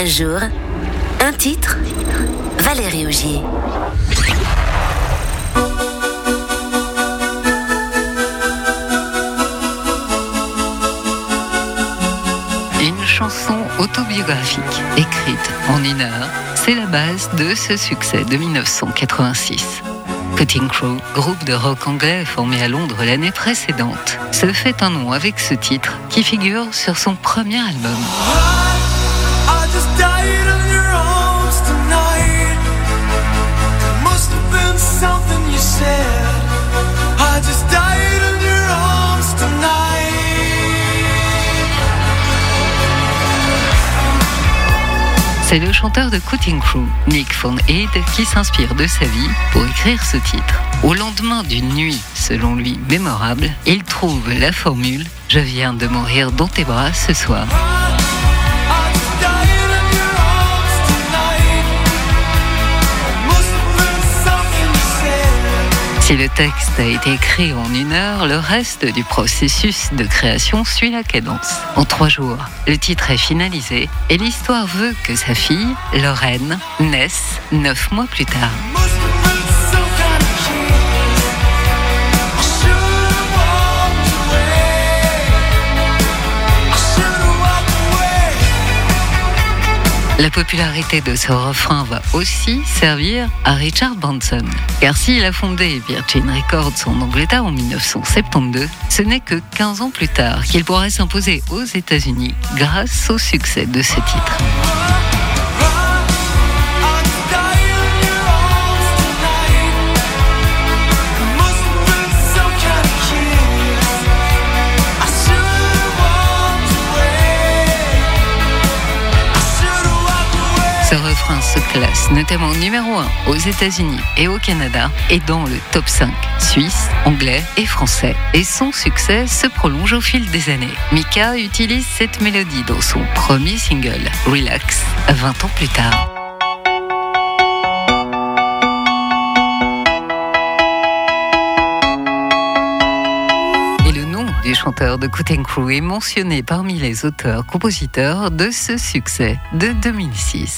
Un jour, un titre, Valérie Augier. Une chanson autobiographique, écrite en une heure, c'est la base de ce succès de 1986. Cutting Crow, groupe de rock anglais formé à Londres l'année précédente, se fait un nom avec ce titre qui figure sur son premier album. C'est le chanteur de Cutting Crew, Nick Von Heide, qui s'inspire de sa vie pour écrire ce titre. Au lendemain d'une nuit, selon lui, mémorable, il trouve la formule Je viens de mourir dans tes bras ce soir. Si le texte a été écrit en une heure, le reste du processus de création suit la cadence. En trois jours, le titre est finalisé et l'histoire veut que sa fille, Lorraine, naisse neuf mois plus tard. La popularité de ce refrain va aussi servir à Richard Branson. Car s'il a fondé Virgin Records en Angleterre en 1972, ce n'est que 15 ans plus tard qu'il pourra s'imposer aux États-Unis grâce au succès de ce titre. Ce refrain se classe notamment numéro 1 aux États-Unis et au Canada et dans le top 5 suisse, anglais et français. Et son succès se prolonge au fil des années. Mika utilise cette mélodie dans son premier single, Relax, 20 ans plus tard. Du chanteur de Cutting Crew est mentionné parmi les auteurs-compositeurs de ce succès de 2006.